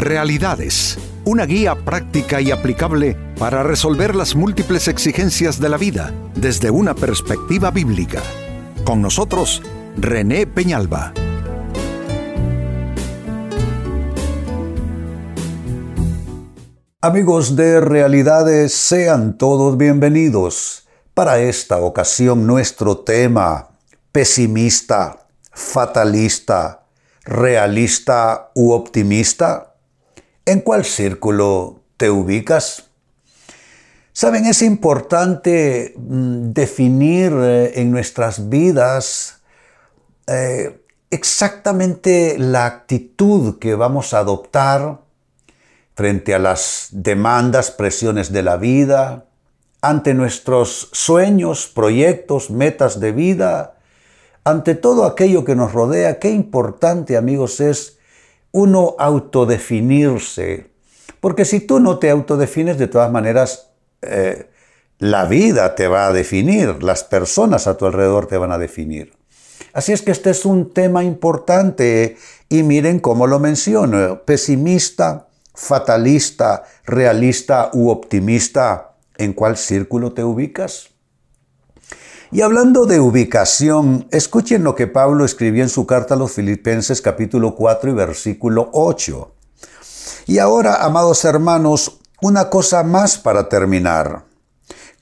Realidades, una guía práctica y aplicable para resolver las múltiples exigencias de la vida desde una perspectiva bíblica. Con nosotros, René Peñalba. Amigos de Realidades, sean todos bienvenidos. Para esta ocasión nuestro tema, pesimista, fatalista, realista u optimista. ¿En cuál círculo te ubicas? Saben, es importante mm, definir eh, en nuestras vidas eh, exactamente la actitud que vamos a adoptar frente a las demandas, presiones de la vida, ante nuestros sueños, proyectos, metas de vida, ante todo aquello que nos rodea. Qué importante, amigos, es uno autodefinirse. Porque si tú no te autodefines, de todas maneras, eh, la vida te va a definir, las personas a tu alrededor te van a definir. Así es que este es un tema importante y miren cómo lo menciono, pesimista, fatalista, realista u optimista, ¿en cuál círculo te ubicas? Y hablando de ubicación, escuchen lo que Pablo escribió en su carta a los Filipenses capítulo 4 y versículo 8. Y ahora, amados hermanos, una cosa más para terminar.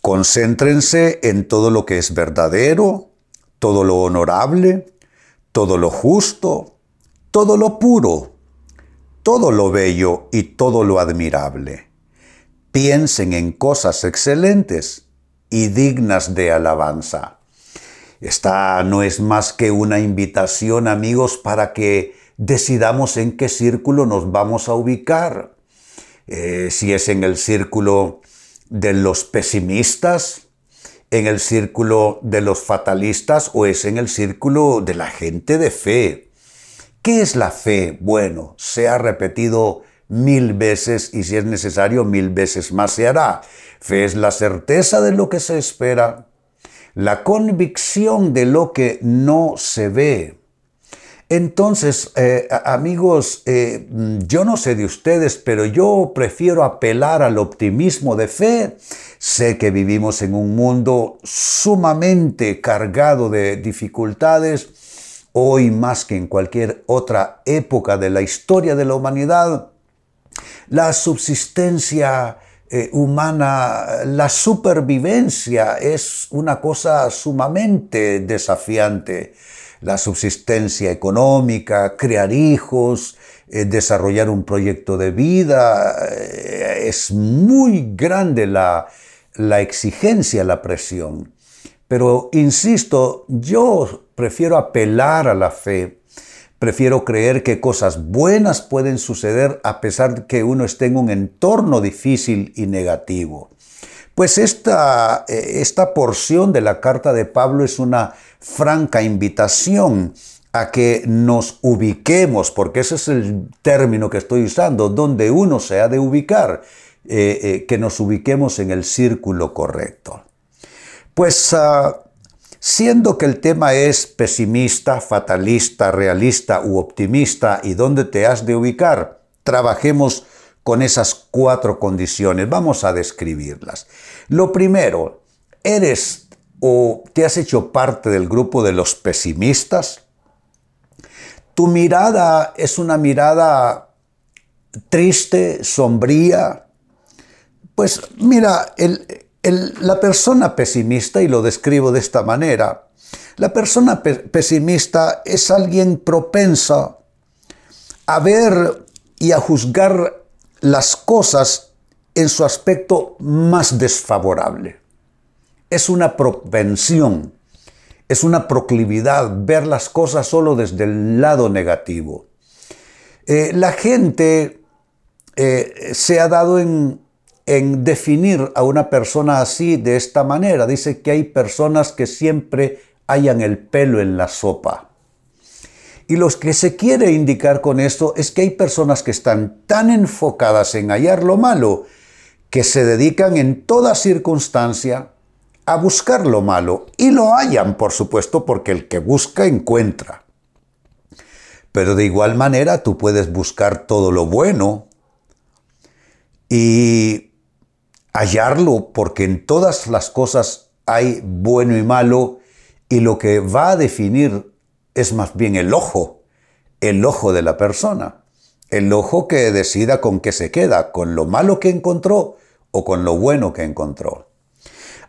Concéntrense en todo lo que es verdadero, todo lo honorable, todo lo justo, todo lo puro, todo lo bello y todo lo admirable. Piensen en cosas excelentes y dignas de alabanza. Esta no es más que una invitación, amigos, para que decidamos en qué círculo nos vamos a ubicar. Eh, si es en el círculo de los pesimistas, en el círculo de los fatalistas o es en el círculo de la gente de fe. ¿Qué es la fe? Bueno, se ha repetido mil veces y si es necesario mil veces más se hará. Fe es la certeza de lo que se espera, la convicción de lo que no se ve. Entonces, eh, amigos, eh, yo no sé de ustedes, pero yo prefiero apelar al optimismo de fe. Sé que vivimos en un mundo sumamente cargado de dificultades, hoy más que en cualquier otra época de la historia de la humanidad. La subsistencia eh, humana, la supervivencia es una cosa sumamente desafiante. La subsistencia económica, crear hijos, eh, desarrollar un proyecto de vida, eh, es muy grande la, la exigencia, la presión. Pero, insisto, yo prefiero apelar a la fe Prefiero creer que cosas buenas pueden suceder a pesar de que uno esté en un entorno difícil y negativo. Pues esta, eh, esta porción de la carta de Pablo es una franca invitación a que nos ubiquemos, porque ese es el término que estoy usando, donde uno se ha de ubicar, eh, eh, que nos ubiquemos en el círculo correcto. Pues ah, Siendo que el tema es pesimista, fatalista, realista u optimista y dónde te has de ubicar, trabajemos con esas cuatro condiciones. Vamos a describirlas. Lo primero, ¿eres o te has hecho parte del grupo de los pesimistas? Tu mirada es una mirada triste, sombría. Pues mira, el, la persona pesimista, y lo describo de esta manera, la persona pesimista es alguien propensa a ver y a juzgar las cosas en su aspecto más desfavorable. Es una propensión, es una proclividad ver las cosas solo desde el lado negativo. Eh, la gente eh, se ha dado en, en definir a una persona así de esta manera. Dice que hay personas que siempre hallan el pelo en la sopa. Y lo que se quiere indicar con esto es que hay personas que están tan enfocadas en hallar lo malo que se dedican en toda circunstancia a buscar lo malo. Y lo hallan, por supuesto, porque el que busca encuentra. Pero de igual manera tú puedes buscar todo lo bueno y hallarlo, porque en todas las cosas hay bueno y malo, y lo que va a definir es más bien el ojo, el ojo de la persona, el ojo que decida con qué se queda, con lo malo que encontró o con lo bueno que encontró.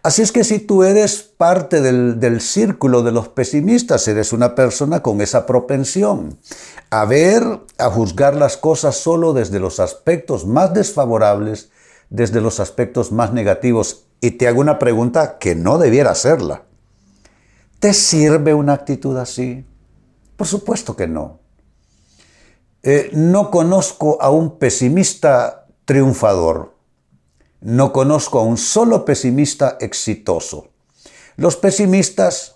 Así es que si tú eres parte del, círculo de los pesimistas, eres una persona con esa propensión a ver, a juzgar las cosas solo desde los aspectos más desfavorables, desde los aspectos más negativos. Y te hago una pregunta que no debiera hacerla. ¿Te sirve una actitud así? Por supuesto que no. Eh, no conozco a un pesimista triunfador. No conozco a un solo pesimista exitoso. Los pesimistas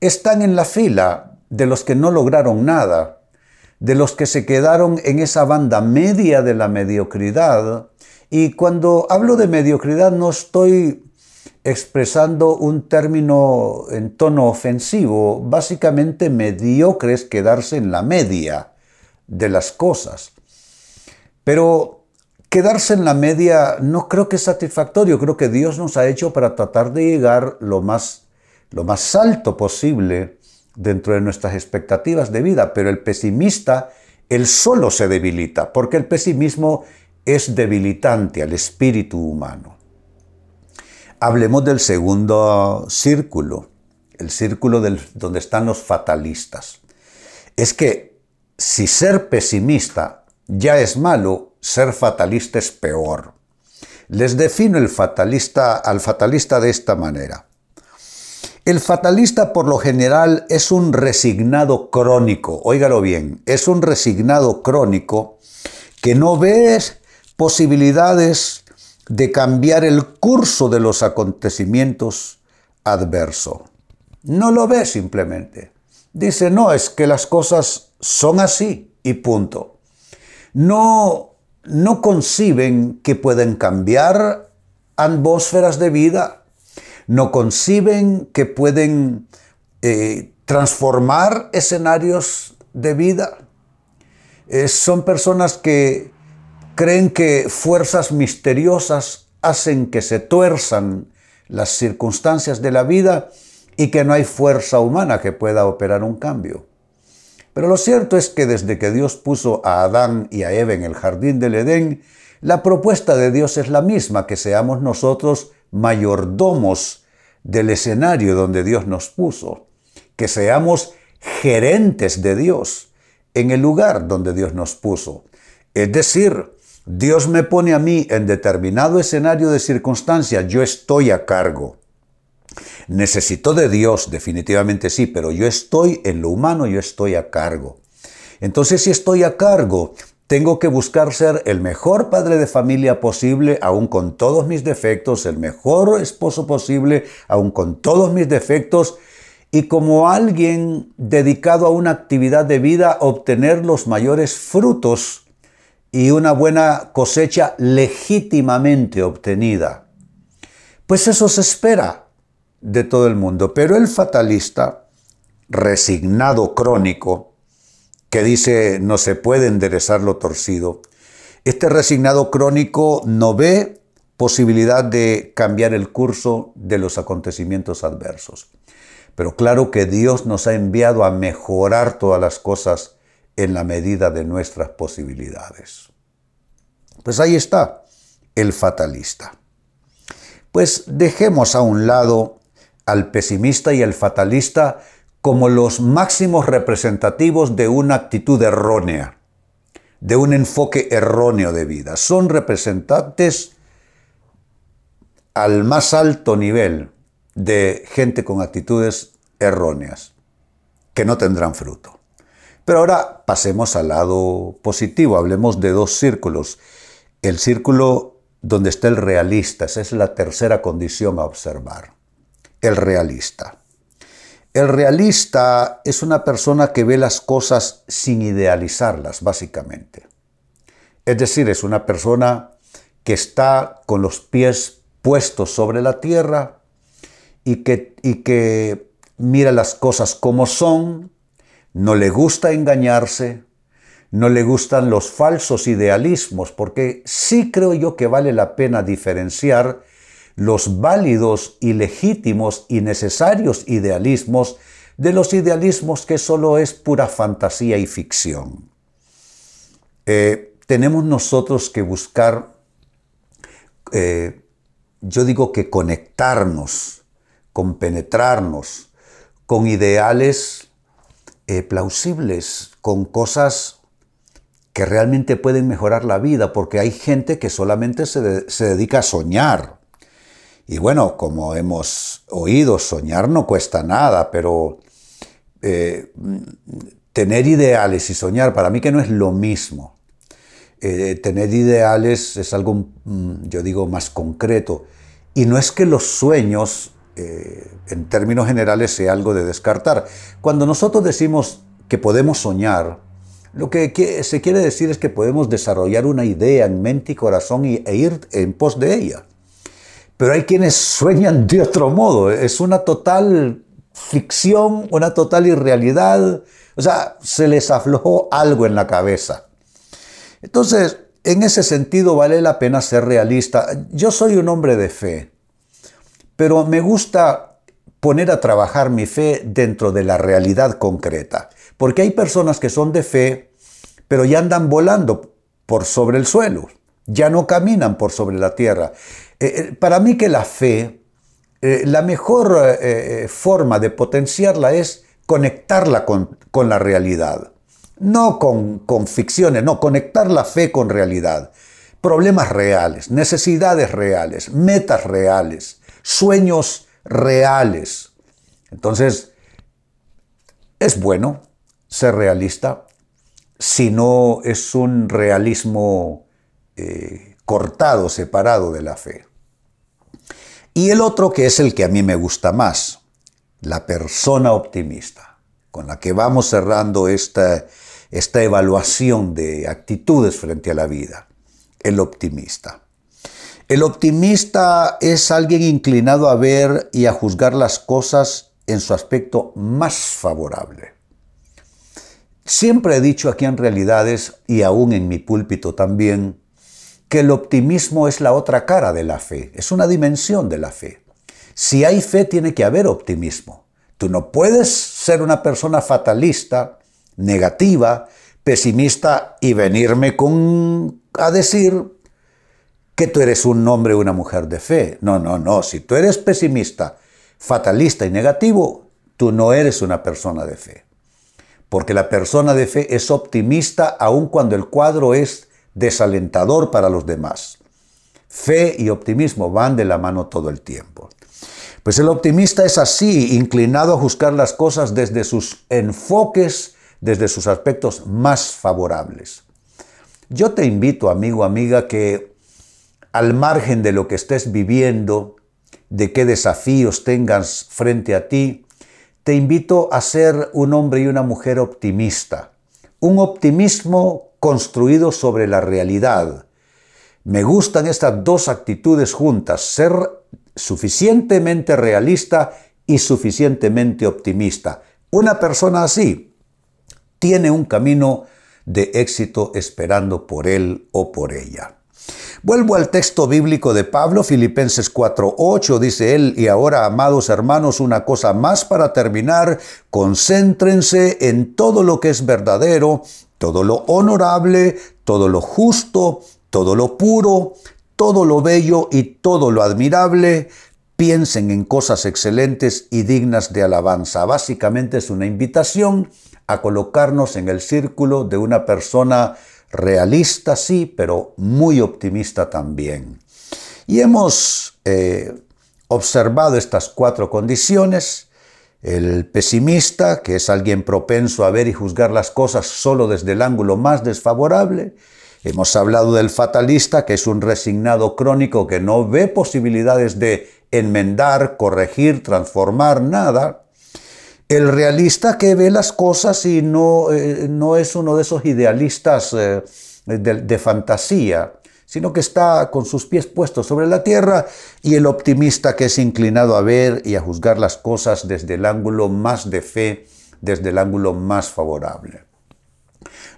están en la fila de los que no lograron nada, de los que se quedaron en esa banda media de la mediocridad. Y cuando hablo de mediocridad no estoy expresando un término en tono ofensivo. Básicamente mediocre es quedarse en la media de las cosas. Pero Quedarse en la media no creo que es satisfactorio, creo que Dios nos ha hecho para tratar de llegar lo más, lo más alto posible dentro de nuestras expectativas de vida, pero el pesimista, él solo se debilita, porque el pesimismo es debilitante al espíritu humano. Hablemos del segundo círculo, el círculo del, donde están los fatalistas. Es que si ser pesimista ya es malo, ser fatalista es peor. Les defino el fatalista, al fatalista de esta manera. El fatalista por lo general es un resignado crónico, óigalo bien, es un resignado crónico que no ve posibilidades de cambiar el curso de los acontecimientos adversos. No lo ve simplemente. Dice, no, es que las cosas son así y punto. No no conciben que pueden cambiar atmósferas de vida, no conciben que pueden eh, transformar escenarios de vida. Eh, son personas que creen que fuerzas misteriosas hacen que se tuerzan las circunstancias de la vida y que no hay fuerza humana que pueda operar un cambio. Pero lo cierto es que desde que Dios puso a Adán y a Eva en el jardín del Edén, la propuesta de Dios es la misma, que seamos nosotros mayordomos del escenario donde Dios nos puso, que seamos gerentes de Dios en el lugar donde Dios nos puso. Es decir, Dios me pone a mí en determinado escenario de circunstancia, yo estoy a cargo. Necesito de Dios, definitivamente sí, pero yo estoy en lo humano, yo estoy a cargo. Entonces, si estoy a cargo, tengo que buscar ser el mejor padre de familia posible, aún con todos mis defectos, el mejor esposo posible, aún con todos mis defectos, y como alguien dedicado a una actividad de vida, obtener los mayores frutos y una buena cosecha legítimamente obtenida. Pues eso se espera de todo el mundo. Pero el fatalista, resignado crónico, que dice no se puede enderezar lo torcido, este resignado crónico no ve posibilidad de cambiar el curso de los acontecimientos adversos. Pero claro que Dios nos ha enviado a mejorar todas las cosas en la medida de nuestras posibilidades. Pues ahí está el fatalista. Pues dejemos a un lado al pesimista y al fatalista como los máximos representativos de una actitud errónea, de un enfoque erróneo de vida. Son representantes al más alto nivel de gente con actitudes erróneas, que no tendrán fruto. Pero ahora pasemos al lado positivo, hablemos de dos círculos. El círculo donde está el realista, esa es la tercera condición a observar el realista. El realista es una persona que ve las cosas sin idealizarlas, básicamente. Es decir, es una persona que está con los pies puestos sobre la tierra y que, mira las cosas como son, no le gusta engañarse, no le gustan los falsos idealismos, porque sí creo yo que vale la pena diferenciar los válidos y legítimos y necesarios idealismos de los idealismos que solo es pura fantasía y ficción. Eh, tenemos nosotros que buscar, eh, yo digo que conectarnos, compenetrarnos con ideales eh, plausibles, con cosas que realmente pueden mejorar la vida, porque hay gente que solamente se, dedica a soñar. Y bueno, como hemos oído, soñar no cuesta nada, pero eh, tener ideales y soñar, para mí que no es lo mismo. Eh, tener ideales es algo, mm, yo digo, más concreto. Y no es que los sueños, eh, en términos generales, sea algo de descartar. Cuando nosotros decimos que podemos soñar, lo que se quiere decir es que podemos desarrollar una idea en mente y corazón e ir en pos de ella. Pero hay quienes sueñan de otro modo. Es una total ficción, una total irrealidad. O sea, se les aflojó algo en la cabeza. Entonces, en ese sentido vale la pena ser realista. Yo soy un hombre de fe, pero me gusta poner a trabajar mi fe dentro de la realidad concreta. Porque hay personas que son de fe, pero ya andan volando por sobre el suelo, ya no caminan por sobre la tierra. Eh, eh, para mí que la fe, eh, la mejor forma de potenciarla es conectarla con, la realidad. No con, con ficciones, no, conectar la fe con realidad. Problemas reales, necesidades reales, metas reales, sueños reales. Entonces, es bueno ser realista si no es un realismo cortado, separado de la fe. Y el otro que es el que a mí me gusta más, la persona optimista, con la que vamos cerrando esta, esta evaluación de actitudes frente a la vida, el optimista. El optimista es alguien inclinado a ver y a juzgar las cosas en su aspecto más favorable. Siempre he dicho aquí en realidades, y aún en mi púlpito también, que el optimismo es la otra cara de la fe, es una dimensión de la fe. Si hay fe, tiene que haber optimismo. Tú no puedes ser una persona fatalista, negativa, pesimista y venirme con, a decir que tú eres un hombre o una mujer de fe. No, no, no. Si tú eres pesimista, fatalista y negativo, tú no eres una persona de fe porque la persona de fe es optimista aun cuando el cuadro es desalentador para los demás. Fe y optimismo van de la mano todo el tiempo. Pues el optimista es así, inclinado a juzgar las cosas desde sus enfoques, desde sus aspectos más favorables. Yo te invito, amigo, amiga, que al margen de lo que estés viviendo, de qué desafíos tengas frente a ti, te invito a ser un hombre y una mujer optimista. Un optimismo construido sobre la realidad. Me gustan estas dos actitudes juntas, ser suficientemente realista y suficientemente optimista. Una persona así tiene un camino de éxito esperando por él o por ella. Vuelvo al texto bíblico de Pablo, Filipenses 4:8, dice él, y ahora, amados hermanos, una cosa más para terminar, concéntrense en todo lo que es verdadero, todo lo honorable, todo lo justo, todo lo puro, todo lo bello y todo lo admirable, piensen en cosas excelentes y dignas de alabanza. Básicamente es una invitación a colocarnos en el círculo de una persona realista sí, pero muy optimista también. Y hemos eh, observado estas cuatro condiciones. El pesimista, que es alguien propenso a ver y juzgar las cosas solo desde el ángulo más desfavorable. Hemos hablado del fatalista, que es un resignado crónico que no ve posibilidades de enmendar, corregir, transformar nada. El realista que ve las cosas y no, eh, no es uno de esos idealistas eh, de, fantasía, sino que está con sus pies puestos sobre la tierra, y el optimista que es inclinado a ver y a juzgar las cosas desde el ángulo más de fe, desde el ángulo más favorable.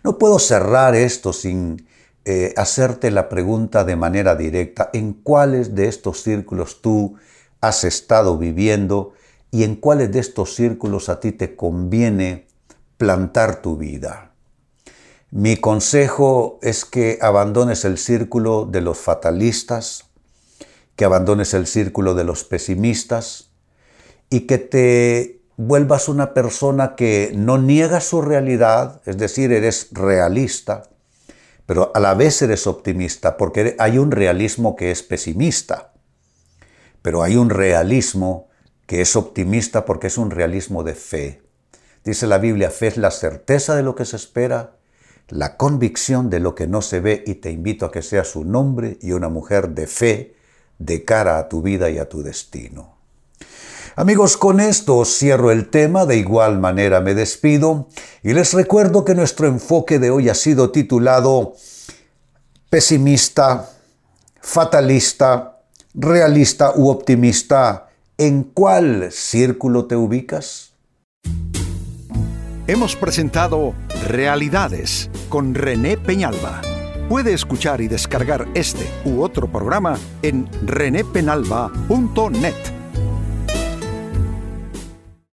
No puedo cerrar esto sin eh, hacerte la pregunta de manera directa, ¿en cuáles de estos círculos tú has estado viviendo y en cuáles de estos círculos a ti te conviene plantar tu vida? Mi consejo es que abandones el círculo de los fatalistas, que abandones el círculo de los pesimistas y que te vuelvas una persona que no niega su realidad, es decir, eres realista, pero a la vez eres optimista, porque hay un realismo que es pesimista, pero hay un realismo que es optimista porque es un realismo de fe. Dice la Biblia, fe es la certeza de lo que se espera, la convicción de lo que no se ve y te invito a que seas un hombre y una mujer de fe de cara a tu vida y a tu destino. Amigos, con esto cierro el tema, de igual manera me despido y les recuerdo que nuestro enfoque de hoy ha sido titulado pesimista, fatalista, realista u optimista. ¿En cuál círculo te ubicas? Hemos presentado Realidades con René Peñalba. Puede escuchar y descargar este u otro programa en renépenalba.net